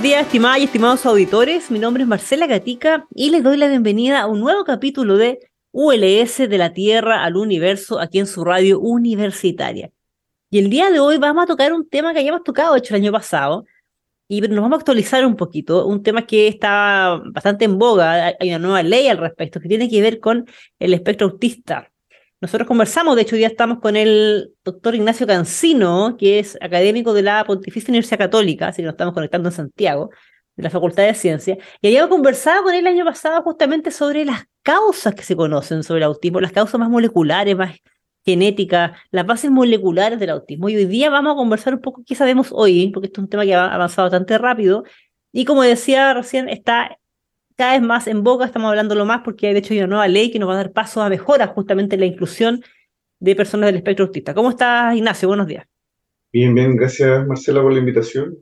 Buenos días, estimadas y estimados auditores. Mi nombre es Marcela Gatica y les doy la bienvenida a un nuevo capítulo de ULS de la Tierra al Universo aquí en su radio universitaria. Y el día de hoy vamos a tocar un tema que hayamos tocado, hecho, el año pasado, y nos vamos a actualizar un poquito, un tema que está bastante en boga, hay una nueva ley al respecto, que tiene que ver con el espectro autista. Nosotros conversamos, de hecho, hoy estamos con el doctor Ignacio Cancino, que es académico de la Pontificia Universidad Católica, así que nos estamos conectando en Santiago, de la Facultad de Ciencia, y habíamos conversado con él el año pasado justamente sobre las causas que se conocen sobre el autismo, las causas más moleculares, más genéticas, las bases moleculares del autismo. Y hoy día vamos a conversar un poco qué sabemos hoy, porque esto es un tema que ha avanzado bastante rápido. Y como decía recién, está cada vez más en boca, estamos hablando lo más porque de hecho hay una nueva ley que nos va a dar paso a mejoras justamente en la inclusión de personas del espectro autista. ¿Cómo estás, Ignacio? Buenos días. Bien, bien, gracias Marcela por la invitación.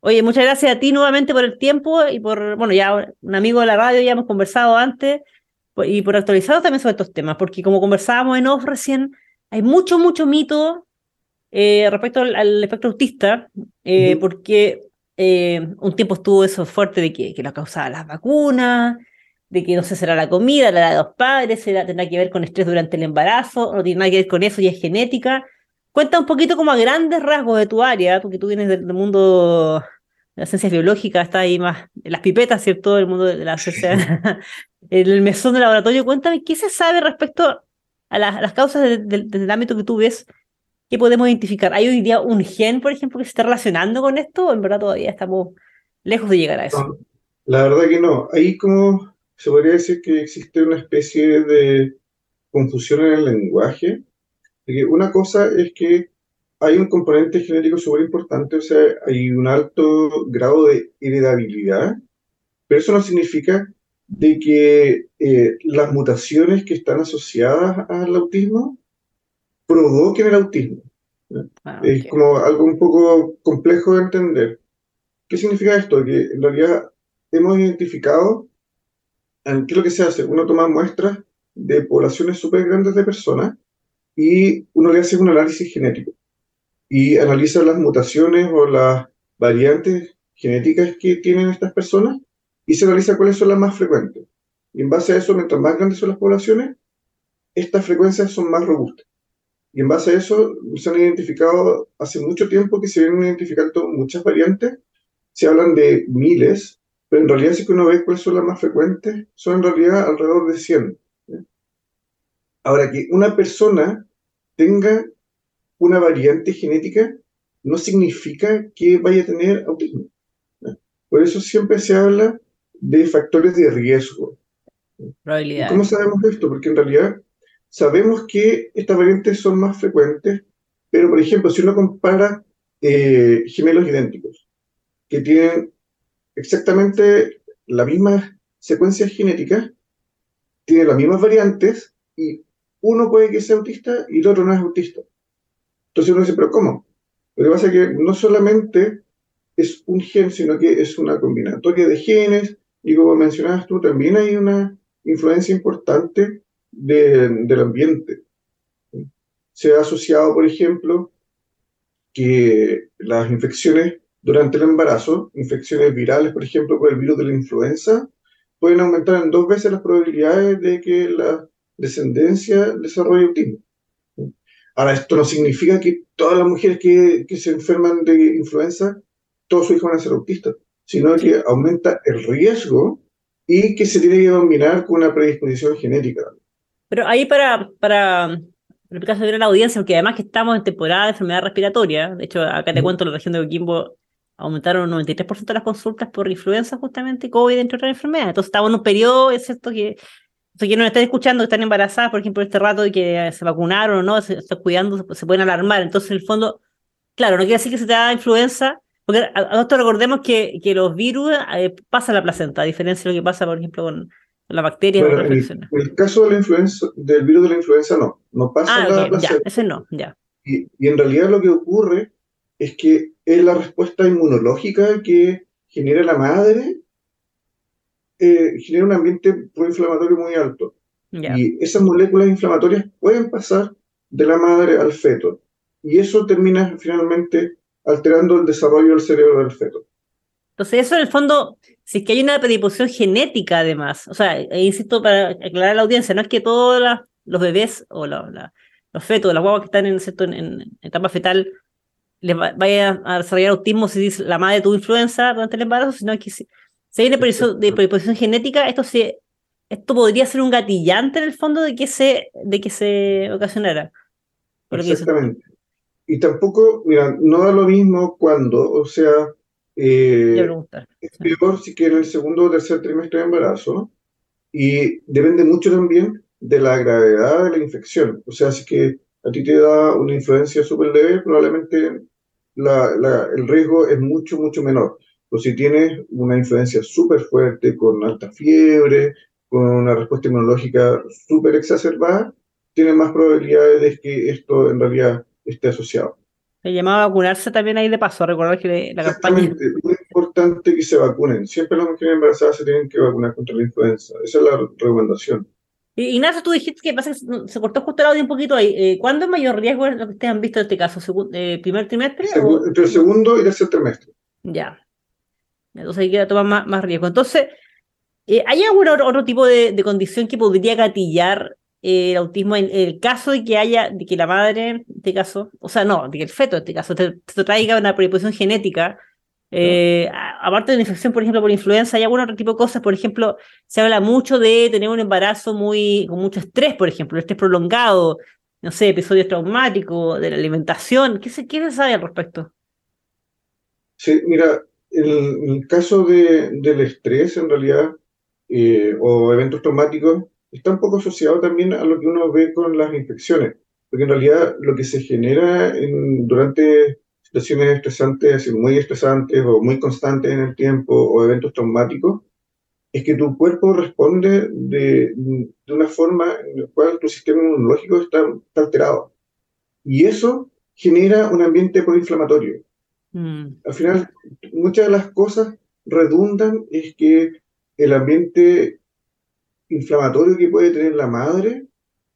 Oye, muchas gracias a ti nuevamente por el tiempo y por, bueno, ya un amigo de la radio, ya hemos conversado antes, y por actualizar también sobre estos temas, porque como conversábamos en off recién, hay mucho, mucho mito eh, respecto al, espectro autista, eh, porque eh, un tiempo estuvo eso fuerte de que, que lo causaba las vacunas, de que no sé, será la comida, la de los padres, será, tendrá que ver con estrés durante el embarazo, no tiene nada que ver con eso y es genética. Cuenta un poquito como a grandes rasgos de tu área, porque tú vienes del, mundo de las ciencias biológicas, está ahí más en las pipetas, ¿cierto? El mundo de la ciencia, el mesón del laboratorio. Cuéntame, ¿qué se sabe respecto a, las causas del ámbito que tú ves? ¿Qué podemos identificar? ¿Hay hoy día un gen, por ejemplo, que se está relacionando con esto? ¿O en verdad todavía estamos lejos de llegar a eso? la verdad que no. Ahí como se podría decir que existe una especie de confusión en el lenguaje una cosa es que hay un componente genético súper importante, o sea, hay un alto grado de heredabilidad, pero eso no significa de que eh, las mutaciones que están asociadas al autismo provoquen el autismo. Ah, es como algo un poco complejo de entender. ¿Qué significa esto? Que en realidad hemos identificado qué es lo que se hace. Uno toma muestras de poblaciones súper grandes de personas y uno le hace un análisis genético y analiza las mutaciones o las variantes genéticas que tienen estas personas y se analiza cuáles son las más frecuentes. Y en base a eso, mientras más grandes son las poblaciones, estas frecuencias son más robustas. Y en base a eso, se han identificado hace mucho tiempo que se vienen identificando muchas variantes. Se hablan de miles, pero en realidad si uno ve cuáles son las más frecuentes, son en realidad alrededor de 100. Ahora, que una persona tenga una variante genética no significa que vaya a tener autismo. Por eso siempre se habla de factores de riesgo. ¿Cómo sabemos esto? Porque en realidad sabemos que estas variantes son más frecuentes, pero por ejemplo, si uno compara eh, gemelos idénticos, que tienen exactamente la misma secuencia genética, tienen las mismas variantes y uno puede que sea autista y el otro no es autista. Entonces uno dice, pero ¿cómo? Lo que pasa es que no solamente es un gen, sino que es una combinatoria de genes, y como mencionabas tú, también hay una influencia importante del ambiente. Se ha asociado, por ejemplo, que las infecciones durante el embarazo, infecciones virales, por ejemplo, por el virus de la influenza, pueden aumentar en dos veces las probabilidades de que la descendencia desarrolle autismo. Ahora, esto no significa que todas las mujeres que, que se enferman de influenza, todos sus hijos van a ser autistas, sino que aumenta el riesgo y que se tiene que dominar con una predisposición genética. Pero ahí para, para de la audiencia, porque además que estamos en temporada de enfermedad respiratoria, de hecho acá te cuento, la región de Coquimbo aumentaron un 93% de las consultas por influenza justamente, COVID, entre otras enfermedades. Entonces estamos en un periodo, es cierto que quienes nos están escuchando, que están embarazadas, por ejemplo, este rato y que se vacunaron o no, se están cuidando, se, pueden alarmar. Entonces, en el fondo, claro, no quiere decir que se te da influenza, porque a, recordemos que, que los virus eh, pasan a la placenta, a diferencia de lo que pasa, por ejemplo, con, la bacteria. Bueno, en, el, caso de la influenza, del virus de la influenza, no, no pasa ah, la placenta. Ya, ese no, ya. Y, y en realidad lo que ocurre es que es la respuesta inmunológica que genera la madre, eh, genera un ambiente proinflamatorio muy alto. Y esas moléculas inflamatorias pueden pasar de la madre al feto. Y eso termina finalmente alterando el desarrollo del cerebro del feto. Entonces, eso en el fondo, si es que hay una predisposición genética además, o sea, e insisto para aclarar a la audiencia, no es que todos los bebés o los fetos, las guaguas que están en, en, en etapa fetal, les vaya a desarrollar autismo si dice la madre tuvo influenza durante el embarazo, sino que si, si hay una predisposición genética, esto se esto podría ser un gatillante en el fondo de que se, de que se ocasionara. Exactamente. Y tampoco, mira, no da lo mismo cuando, o sea, eh, es peor si que en el segundo o tercer trimestre de embarazo, y depende mucho también de la gravedad de la infección. O sea, si que a ti te da una influencia súper leve, probablemente el riesgo es mucho, mucho menor. O si tienes una influencia súper fuerte, con alta fiebre, con una respuesta inmunológica súper exacerbada, tienes más probabilidades de que esto en realidad esté asociado. Se llamaba a vacunarse también ahí de paso, recordar que la campaña... Es muy importante que se vacunen. Siempre las mujeres embarazadas se tienen que vacunar contra la influenza. Esa es la recomendación. Ignacio, tú dijiste que pasa se cortó justo el audio un poquito ahí. Eh, ¿Cuándo es mayor riesgo lo que ustedes han visto en este caso? Eh, ¿Primer trimestre? Entre el segundo y el tercer trimestre. Ya. Entonces hay que tomar más, más riesgo. Entonces, eh, ¿hay algún otro, tipo de, condición que podría gatillar el autismo en el caso de que haya, de que la madre, en este caso, o sea, no, de que el feto en este caso te, te traiga una predisposición genética eh, aparte de una infección, por ejemplo, por influenza, hay algún otro tipo de cosas. Por ejemplo, se habla mucho de tener un embarazo muy, con mucho estrés, por ejemplo, estrés prolongado, no sé, episodios traumáticos, de la alimentación. ¿Qué se, qué sabe al respecto? Sí, mira, el caso de, del estrés, en realidad, eh, o eventos traumáticos, está un poco asociado también a lo que uno ve con las infecciones, porque en realidad lo que se genera en, durante situaciones estresantes, muy estresantes o muy constantes en el tiempo o eventos traumáticos, es que tu cuerpo responde de, de una forma en la cual tu sistema inmunológico está, alterado. Y eso genera un ambiente proinflamatorio. Mm. Al final, muchas de las cosas redundan es que el ambiente inflamatorio que puede tener la madre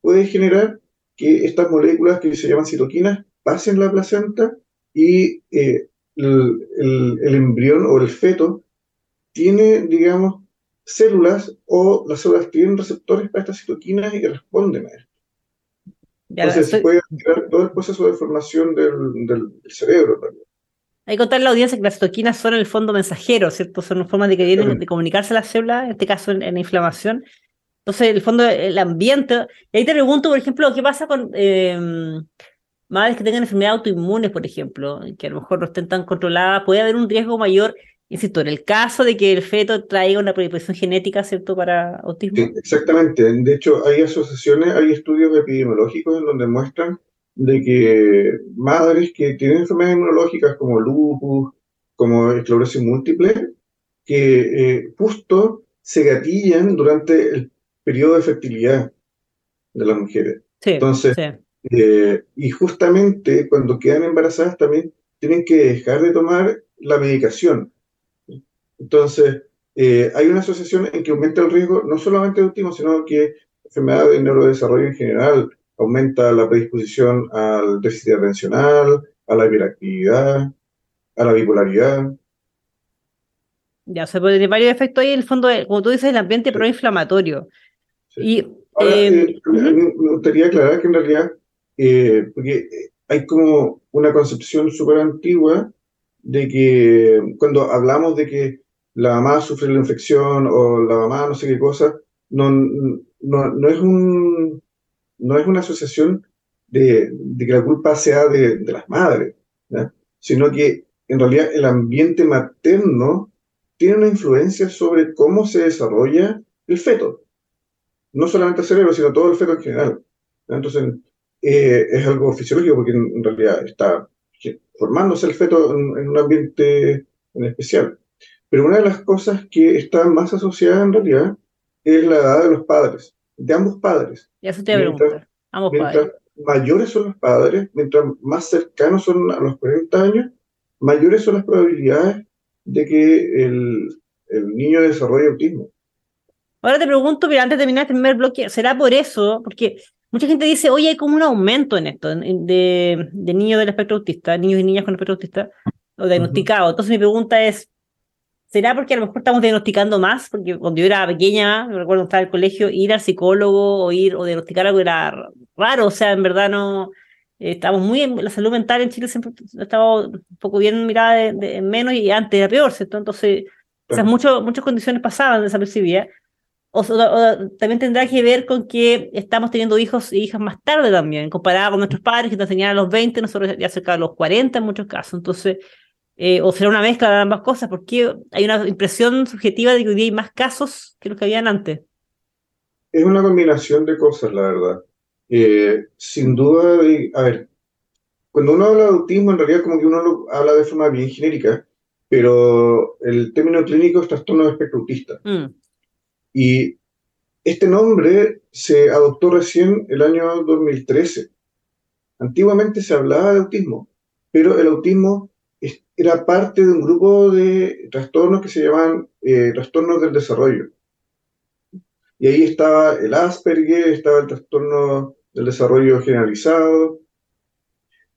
puede generar que estas moléculas que se llaman citoquinas pasen la placenta y eh, el, embrión o el feto tiene, digamos, células o las células tienen receptores para estas citoquinas y que responden a esto. Entonces se puede activar todo el proceso de formación del, del, cerebro también. Hay que contarle a la audiencia que las citoquinas son en el fondo mensajeros, ¿cierto? Son formas de que vienen de comunicarse a las células, en este caso en, la inflamación. Entonces, en el fondo, el ambiente. Y ahí te pregunto, por ejemplo, ¿qué pasa con eh, madres que tengan enfermedades autoinmunes, por ejemplo, que a lo mejor no estén tan controladas, puede haber un riesgo mayor, insisto, en el caso de que el feto traiga una predisposición genética, ¿cierto?, para autismo. Exactamente. De hecho, hay asociaciones, hay estudios epidemiológicos en donde muestran de que madres que tienen enfermedades inmunológicas como lupus, como esclerosis múltiple, que eh, justo se gatillan durante el periodo de fertilidad de las mujeres. Sí, Entonces, eh, y justamente cuando quedan embarazadas también tienen que dejar de tomar la medicación. Entonces, eh, hay una asociación en que aumenta el riesgo no solamente de autismo, sino que enfermedad de neurodesarrollo en general, aumenta la predisposición al déficit atencional, a la hiperactividad, a la bipolaridad. Ya, se puede tener varios efectos ahí, en el fondo, como tú dices, el ambiente proinflamatorio. Y, eh, me gustaría aclarar que en realidad eh, porque hay como una concepción súper antigua de que cuando hablamos de que la mamá sufre la infección o la mamá no sé qué cosa, no, no, no es, un, no es una asociación de, de que la culpa sea de, de las madres, sino que en realidad el ambiente materno tiene una influencia sobre cómo se desarrolla el feto. No solamente el cerebro, sino todo el feto en general. Entonces, eh, es algo fisiológico porque en, realidad está formándose el feto en, un ambiente en especial. Pero una de las cosas que está más asociada en realidad es la edad de los padres, de ambos padres. Ya eso te mientras, ambos mientras mayores son los padres, mientras más cercanos son a los 40 años, mayores son las probabilidades de que el, el niño desarrolle autismo. Ahora te pregunto, pero antes de terminar este primer bloque, ¿será por eso? Porque mucha gente dice, oye, hay como un aumento en esto, de, de niños del espectro autista, niños y niñas con espectro autista, o diagnosticados. Entonces mi pregunta es, ¿será porque a lo mejor estamos diagnosticando más? Porque cuando yo era pequeña, me recuerdo estar en el colegio, ir al psicólogo o ir o diagnosticar algo era raro, o sea, en verdad no... Eh, estamos muy en la salud mental en Chile siempre ha estado un poco bien mirada de, menos y antes era peor, ¿cierto? Entonces, esas muchas condiciones pasaban desapercibidas. O, o, también tendrá que ver con que estamos teniendo hijos e hijas más tarde también, comparado con nuestros padres que nos tenían a los 20, nosotros ya cerca de los 40 en muchos casos. Entonces, eh, o será una mezcla de ambas cosas, porque hay una impresión subjetiva de que hoy día hay más casos que los que habían antes. Es una combinación de cosas, la verdad. Eh, sin duda, a ver, cuando uno habla de autismo, en realidad como que uno lo habla de forma bien genérica, pero el término clínico es trastorno de espectro autista. Mm. Y este nombre se adoptó recién el año 2013. Antiguamente se hablaba de autismo, pero el autismo era parte de un grupo de trastornos que se llaman eh, trastornos del desarrollo. Y ahí estaba el Asperger, estaba el trastorno del desarrollo generalizado,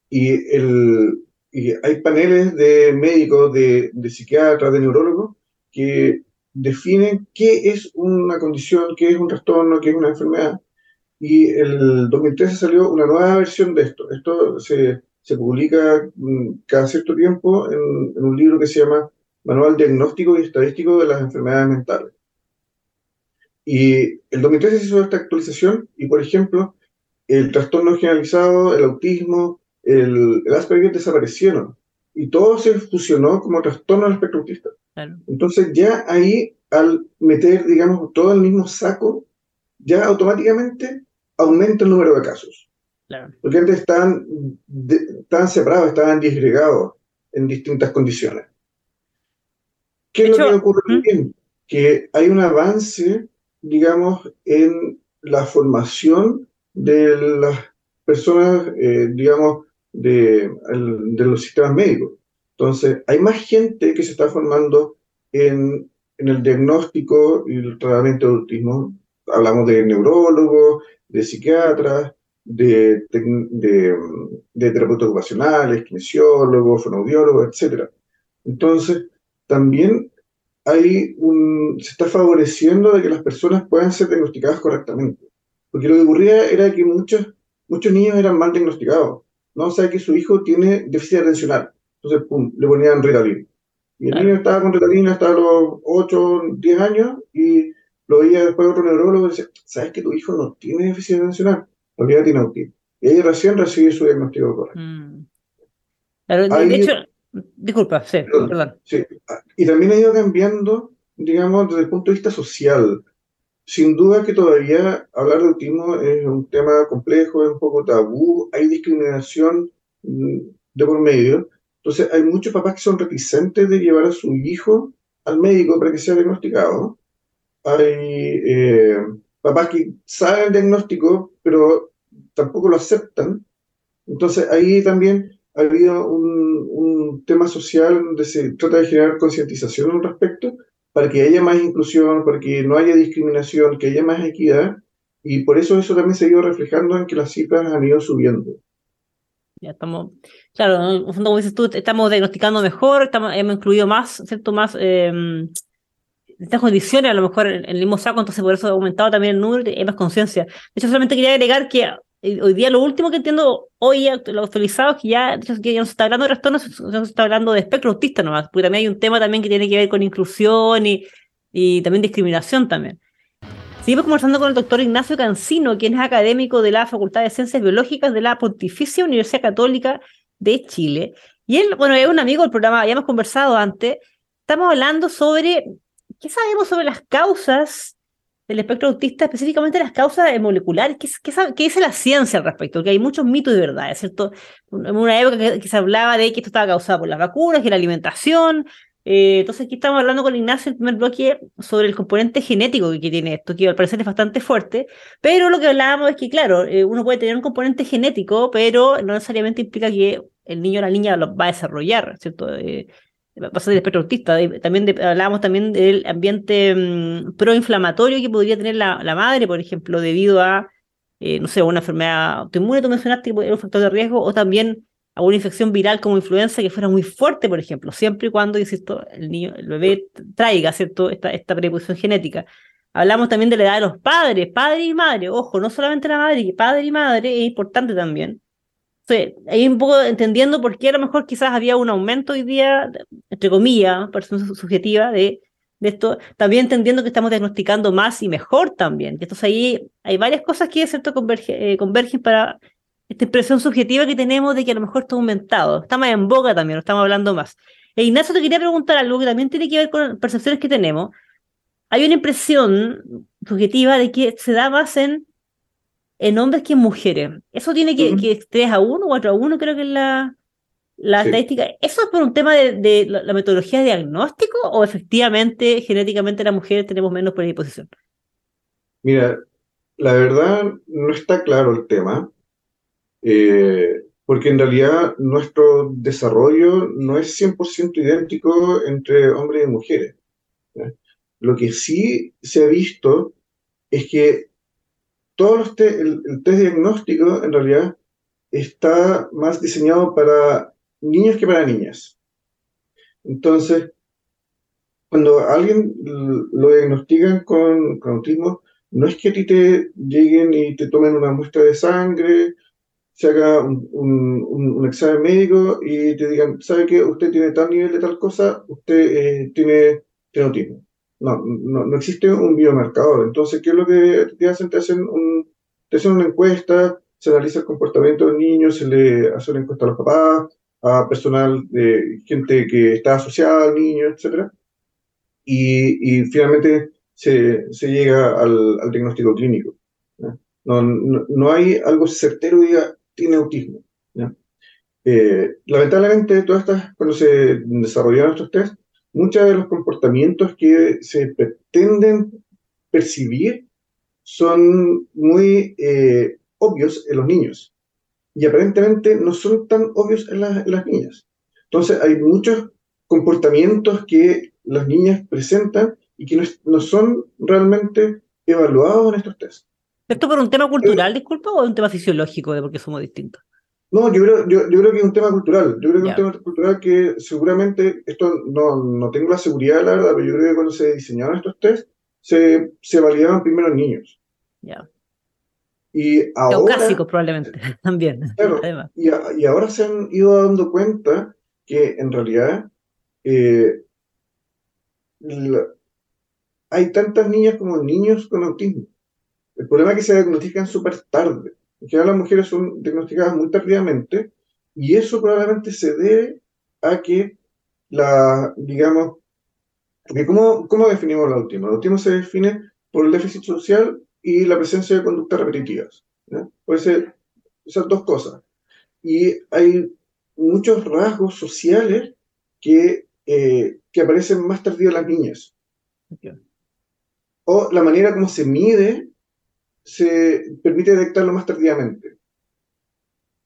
y, el, y hay paneles de médicos, de, de psiquiatras, de neurólogos, que definen qué es una condición, qué es un trastorno, qué es una enfermedad. Y el 2013 salió una nueva versión de esto. Esto se, publica mm, cada cierto tiempo en, un libro que se llama Manual Diagnóstico y Estadístico de las Enfermedades Mentales. Y el 2013 se hizo esta actualización y, por ejemplo, el trastorno generalizado, el autismo, el, el Asperger desaparecieron y todo se fusionó como trastorno del espectro autista. Entonces ya ahí, al meter, digamos, todo el mismo saco, ya automáticamente aumenta el número de casos. Porque antes estaban, estaban separados, estaban disgregados en distintas condiciones. ¿Qué es lo que ocurre también? Que hay un avance, digamos, en la formación de las personas, eh, digamos, de, de los sistemas médicos. Entonces, hay más gente que se está formando en, el diagnóstico y el tratamiento de autismo. Hablamos de neurólogos, de psiquiatras, de, de terapeutas ocupacionales, kinesiólogos, fonoaudiólogos, etc. Entonces, también hay un, se está favoreciendo de que las personas puedan ser diagnosticadas correctamente. Porque lo que ocurría era que muchos, muchos niños eran mal diagnosticados. No o sea que su hijo tiene déficit atencional entonces, pum, le ponían Ritalin. Y el niño estaba con Ritalin hasta los 8, 10 años y lo veía después otro neurólogo y decía, ¿sabes que tu hijo no tiene déficit atencional? Ya tiene autismo. Y ahí recién recibe su diagnóstico correcto. Mm. de hecho, disculpa, sí, perdón. Sí. Y también ha ido cambiando, digamos, desde el punto de vista social. Sin duda que todavía hablar de autismo es un tema complejo, es un poco tabú, hay discriminación mm, de por medio, entonces, hay muchos papás que son reticentes de llevar a su hijo al médico para que sea diagnosticado. Hay eh, papás que saben el diagnóstico, pero tampoco lo aceptan. Entonces, ahí también ha habido un, un tema social donde se trata de generar concientización al respecto para que haya más inclusión, para que no haya discriminación, que haya más equidad. Y por eso eso también se ha ido reflejando en que las cifras han ido subiendo. Ya estamos, claro, en fondo, como dices tú, estamos diagnosticando mejor, hemos incluido más, ¿cierto? Más eh, estas condiciones, a lo mejor en, el mismo saco, entonces por eso ha aumentado también el número y hay más conciencia. De hecho, solamente quería agregar que eh, hoy día lo último que entiendo hoy, lo actualizado, es que ya, ya no se está hablando de trastornos, se está hablando de espectro autista nomás, porque también hay un tema también que tiene que ver con inclusión y, y también discriminación también. Seguimos conversando con el doctor Ignacio Cancino, quien es académico de la Facultad de Ciencias Biológicas de la Pontificia Universidad Católica de Chile. Y él, bueno, es un amigo del programa, ya hemos conversado antes. Estamos hablando sobre qué sabemos sobre las causas del espectro autista, específicamente las causas moleculares. ¿Qué, qué, dice la ciencia al respecto? Que hay muchos mitos de verdad, ¿cierto? En una época que, se hablaba de que esto estaba causado por las vacunas, que la alimentación. Eh, entonces aquí estamos hablando con Ignacio en el primer bloque sobre el componente genético que, tiene esto, que al parecer es bastante fuerte, pero lo que hablábamos es que, claro, eh, uno puede tener un componente genético, pero no necesariamente implica que el niño o la niña lo va a desarrollar, ¿cierto? Eh, pasar del espectro autista. También hablábamos también del ambiente mm, proinflamatorio que podría tener la, madre, por ejemplo, debido a, eh, no sé, una enfermedad autoinmune, tú mencionaste, que ser un factor de riesgo, o también a una infección viral como influenza que fuera muy fuerte, por ejemplo, siempre y cuando, insisto, el niño, el bebé traiga, ¿cierto?, esta, esta predisposición genética. Hablamos también de la edad de los padres, padre y madre, ojo, no solamente la madre, padre y madre es importante también. Sí, ahí un poco entendiendo por qué a lo mejor quizás había un aumento hoy día, entre comillas, persona subjetiva, de, de esto, también entendiendo que estamos diagnosticando más y mejor también. Entonces ahí hay varias cosas que cierto eh, convergen para esta impresión subjetiva que tenemos de que a lo mejor está aumentado. Está más en boca también, lo estamos hablando más. E Ignacio, te quería preguntar algo que también tiene que ver con percepciones que tenemos. Hay una impresión subjetiva de que se da más en en hombres que en mujeres. Eso tiene que, que 3 a 1, 4 a 1, creo que es la, la estadística. ¿Eso es por un tema de, la, metodología de diagnóstico o efectivamente genéticamente las mujeres tenemos menos predisposición? Mira, la verdad no está claro el tema, eh, porque en realidad nuestro desarrollo no es 100% idéntico entre hombres y mujeres. Lo que sí se ha visto es que todos los el, test diagnóstico en realidad está más diseñado para niños que para niñas. Entonces, cuando alguien lo diagnostican con, autismo, no es que a ti te lleguen y te tomen una muestra de sangre, se haga un, examen médico y te digan, ¿sabe qué? Usted tiene tal nivel de tal cosa, usted eh, tiene, tiene autismo. No, no, existe un biomarcador. Entonces, ¿qué es lo que te hacen? Te hacen, un, te hacen una encuesta, se analiza el comportamiento del niño, se le hace una encuesta a los papás, a personal, de gente que está asociada al niño, etc. Y, y finalmente se, se, llega al, al diagnóstico clínico. No, no, no, hay algo certero diga, tiene autismo. Eh, lamentablemente, todas estas, cuando se desarrollaron estos test, muchos de los comportamientos que se pretenden percibir son muy eh, obvios en los niños y aparentemente no son tan obvios en, las niñas. Entonces hay muchos comportamientos que las niñas presentan y que no, son realmente evaluados en estos test. ¿Esto por un tema cultural, disculpa, o un tema fisiológico de por qué somos distintos? No, yo creo, yo, yo, creo que es un tema cultural. Yo creo que es un tema cultural que seguramente, esto no, no tengo la seguridad, la verdad, pero yo creo que cuando se diseñaron estos test, se, se validaban primero niños. Ya. Y ahora. clásico, probablemente, también. y, y, ahora se han ido dando cuenta que en realidad eh, hay tantas niñas como niños con autismo. El problema es que se diagnostican súper tarde. En general las mujeres son diagnosticadas muy tardíamente y eso probablemente se debe a que la, digamos, porque ¿cómo, ¿cómo definimos el autismo? El autismo se define por el déficit social y la presencia de conductas repetitivas. Puede ser esas dos cosas. Y hay muchos rasgos sociales que, eh, que aparecen más tardío en las niñas. O la manera como se mide se permite detectarlo más tardíamente.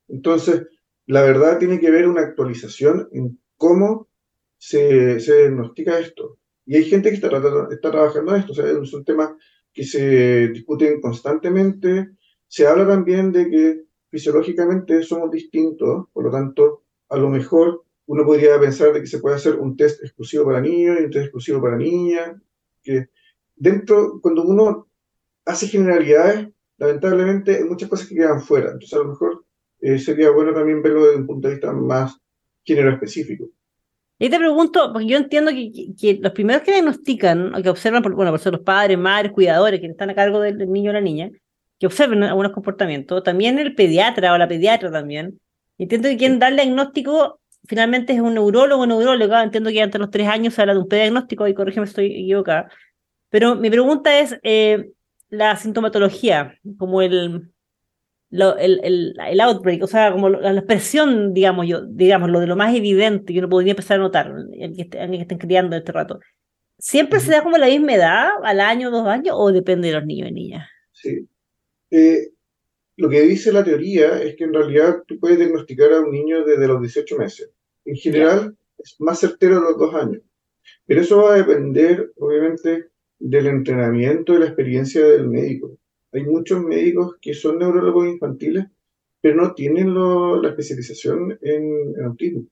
Entonces, la verdad tiene que ver una actualización en cómo se, se diagnostica esto. Y hay gente que está, está trabajando en esto, o sea, es un tema que se discuten constantemente. Se habla también de que fisiológicamente somos distintos, por lo tanto, a lo mejor uno podría pensar de que se puede hacer un test exclusivo para niños y un test exclusivo para niñas, dentro, cuando uno hace generalidades, lamentablemente hay muchas cosas que quedan fuera. Entonces, a lo mejor eh, sería bueno también verlo desde un punto de vista más género específico. Y te pregunto, porque yo entiendo que, los primeros que diagnostican, o que observan, bueno, por ser los padres, madres, cuidadores, quienes están a cargo del niño o la niña, que observen algunos comportamientos, también el pediatra o la pediatra también. Entiendo que quien da el diagnóstico finalmente es un neurólogo o neuróloga, entiendo que antes de los tres años se habla de un pediagnóstico, y corrígeme si estoy equivocada. Pero mi pregunta es, eh, la sintomatología, como el, el, el, outbreak, o sea, como la, expresión, digamos yo, digamos, lo de lo más evidente que uno podría empezar a notar, el que, que estén criando este rato, ¿siempre se da como la misma edad, al año, dos años, o depende de los niños y niñas? Sí. Eh, lo que dice la teoría es que en realidad tú puedes diagnosticar a un niño desde los 18 meses. En general, es más certero a los dos años. Pero eso va a depender, obviamente, del entrenamiento y la experiencia del médico. Hay muchos médicos que son neurólogos infantiles, pero no tienen la especialización en, autismo.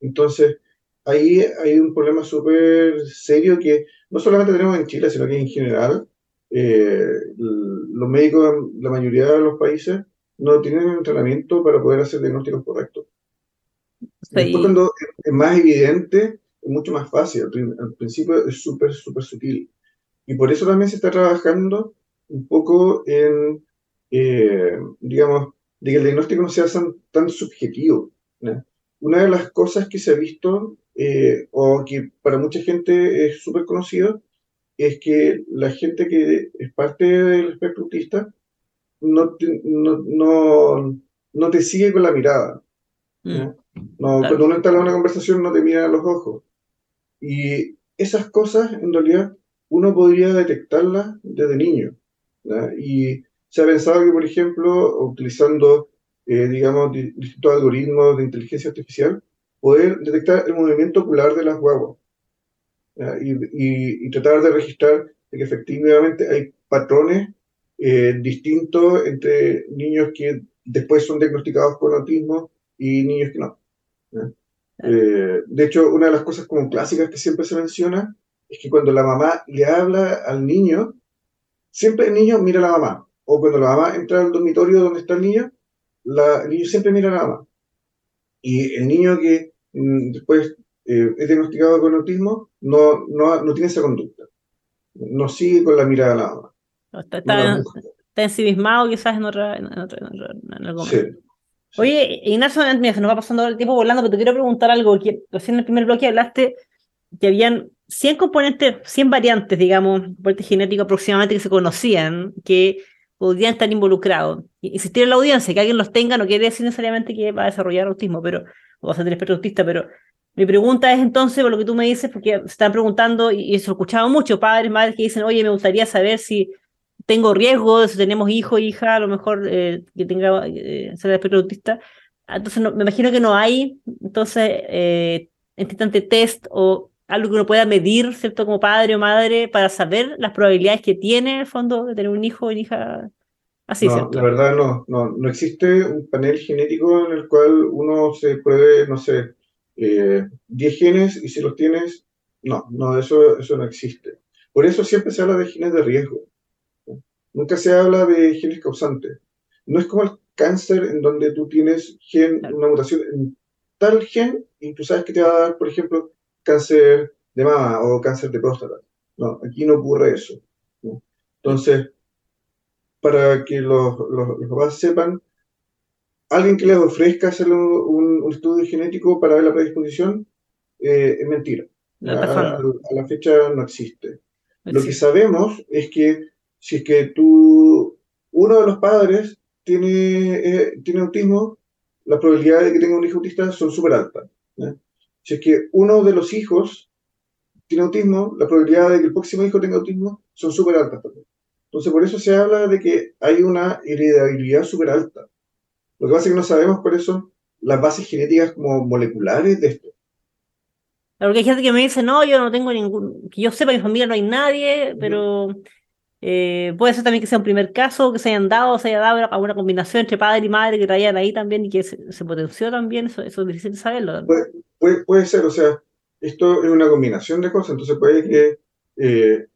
Entonces, ahí hay un problema súper serio que no solamente tenemos en Chile, sino que en general eh, los médicos, la mayoría de los países, no tienen entrenamiento para poder hacer diagnósticos correctos. Después, cuando es más evidente, mucho más fácil. Al principio es súper, súper sutil. Y por eso también se está trabajando un poco en, eh, digamos, de que el diagnóstico no sea tan, subjetivo. Una de las cosas que se ha visto, eh, o que para mucha gente es súper conocido, es que la gente que es parte del espectro autista no no, no, no, te sigue con la mirada. Mm. Cuando uno está en una conversación no te mira a los ojos. Y esas cosas, en realidad, uno podría detectarlas desde niño. Y se ha pensado que, por ejemplo, utilizando, eh, digamos, distintos algoritmos de inteligencia artificial, poder detectar el movimiento ocular de las guaguas y, tratar de registrar que efectivamente hay patrones eh, distintos entre niños que después son diagnosticados con autismo y niños que no. Eh, de hecho, una de las cosas como clásicas que siempre se menciona es que cuando la mamá le habla al niño, siempre el niño mira a la mamá. O cuando la mamá entra al dormitorio donde está el niño, la, el niño siempre mira a la mamá. Y el niño que mm, después eh, es diagnosticado con autismo no, no, no, tiene esa conducta. No sigue con la mirada a la mamá. Está, está, está ensimismado quizás en, otra, en, otra, en, algo sí. Oye, Ignacio, mira, se nos va pasando el tiempo volando, pero te quiero preguntar algo. Que recién en el primer bloque hablaste que habían 100 componentes, 100 variantes, digamos, componentes genéticos aproximadamente que se conocían, que podrían estar involucrados. Insistir en la audiencia, que alguien los tenga, no quiere decir necesariamente que va a desarrollar autismo, pero, o va a ser espectro autista, pero mi pregunta es entonces, por lo que tú me dices, porque se están preguntando, y eso he escuchado mucho, padres, madres que dicen, oye, me gustaría saber si tengo riesgo, si tenemos hijo, hija, a lo mejor eh, que tenga eh, ser espectro autista. Entonces, me imagino que no hay, entonces, eh, este test o algo que uno pueda medir, ¿cierto? Como padre o madre, para saber las probabilidades que tiene, en el fondo, de tener un hijo o una hija así, no, La verdad, no, no, no existe un panel genético en el cual uno se pruebe, no sé, eh, 10 genes y si los tienes, no, no, eso, eso no existe. Por eso siempre se habla de genes de riesgo. Nunca se habla de genes causantes. No es como el cáncer en donde tú tienes gen, una mutación en tal gen y tú sabes que te va a dar, por ejemplo, cáncer de mama o cáncer de próstata. No, aquí no ocurre eso. Entonces, para que los, los, papás sepan, alguien que les ofrezca hacer un, estudio genético para ver la predisposición eh, es mentira. A, la fecha no existe. Lo que sabemos es que si es que tú, uno de los padres tiene, eh, tiene autismo, las probabilidades de que tenga un hijo autista son súper altas. Si es que uno de los hijos tiene autismo, la probabilidad de que el próximo hijo tenga autismo son súper altas Entonces, por eso se habla de que hay una heredabilidad súper alta. Lo que pasa es que no sabemos cuáles son las bases genéticas como moleculares de esto. Porque hay gente que me dice, no, yo no tengo ningún, que yo sepa, mi familia no hay nadie, pero eh, puede ser también que sea un primer caso, que se hayan dado, se haya dado alguna combinación entre padre y madre que traían ahí también y que se, potenció también, eso, es difícil saberlo. Puede, puede, ser, o sea, esto es una combinación de cosas, entonces puede que eh,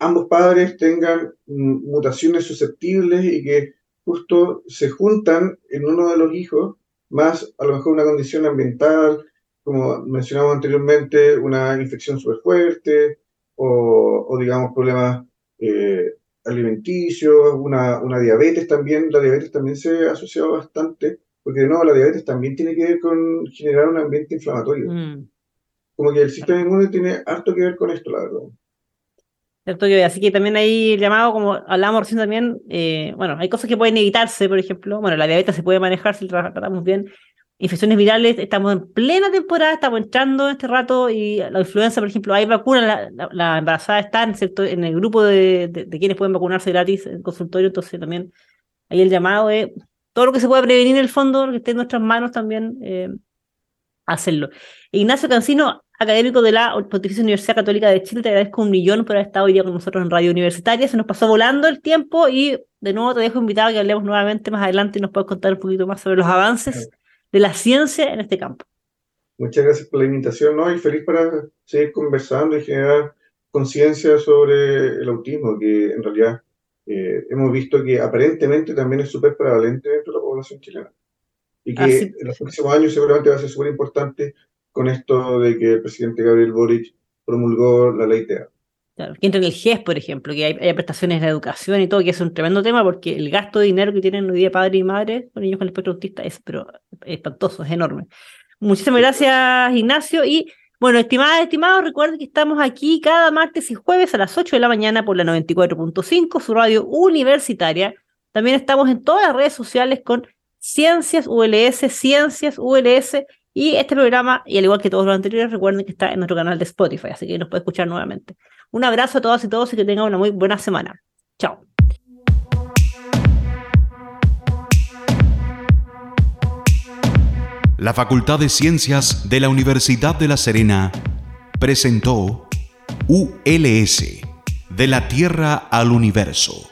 ambos padres tengan mutaciones susceptibles y que justo se juntan en uno de los hijos, más a lo mejor una condición ambiental, como mencionamos anteriormente, una infección súper fuerte o, digamos problemas eh, alimenticios, una, una, diabetes también. La diabetes también se ha asociado bastante, porque de nuevo la diabetes también tiene que ver con generar un ambiente inflamatorio. Mm. Como que el sistema inmune tiene harto que ver con esto, la verdad. Así que también hay llamado, como hablamos recién también, eh, bueno, hay cosas que pueden evitarse, por ejemplo, bueno, la diabetes se puede manejar si la tratamos bien. Infecciones virales, estamos en plena temporada, estamos entrando en este rato y la influenza, por ejemplo, hay vacunas, la, embarazada está en el grupo de, de, quienes pueden vacunarse gratis en consultorio, entonces también hay el llamado de todo lo que se pueda prevenir en el fondo, lo que esté en nuestras manos también, eh, hacerlo. Ignacio Cancino, académico de la Pontificia Universidad Católica de Chile, te agradezco un millón por haber estado hoy día con nosotros en Radio Universitaria. Se nos pasó volando el tiempo y de nuevo te dejo invitado a que hablemos nuevamente más adelante y nos puedas contar un poquito más sobre los avances de la ciencia en este campo. Muchas gracias por la invitación, ¿no? Y feliz para seguir conversando y generar conciencia sobre el autismo, que en realidad eh, hemos visto que aparentemente también es súper prevalente dentro de la población chilena. Y que en los próximos años seguramente va a ser súper importante con esto de que el presidente Gabriel Boric promulgó la ley TEA. Claro, que entra en el GES, por ejemplo, que hay, prestaciones de educación y todo, que es un tremendo tema porque el gasto de dinero que tienen hoy día padres y madres con niños con el espectro autista es pero espantoso, es enorme. Muchísimas gracias, Ignacio. Y bueno, estimadas, estimados, recuerden que estamos aquí cada martes y jueves a las 8 de la mañana por la 94.5, su radio universitaria. También estamos en todas las redes sociales con Ciencias ULS, Ciencias ULS y este programa, y al igual que todos los anteriores, recuerden que está en nuestro canal de Spotify, así que nos puede escuchar nuevamente. Un abrazo a todas y todos y que tengan una muy buena semana. Chao. La Facultad de Ciencias de la Universidad de La Serena presentó ULS, de la Tierra al Universo.